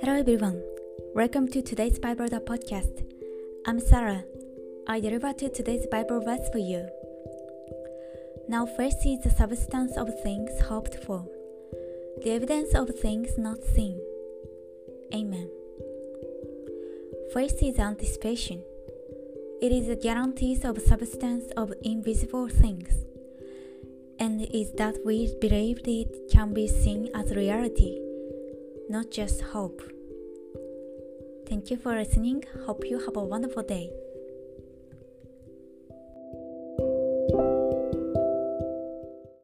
Hello everyone. Welcome to today's Bible podcast. I'm Sarah. I deliver to today's Bible verse for you. Now faith is the substance of things hoped for, the evidence of things not seen. Amen. Faith is anticipation. It is the guarantees of substance of invisible things, and is that we believe it can be seen as reality, not just hope. Thank you for listening. Hope you have a wonderful day.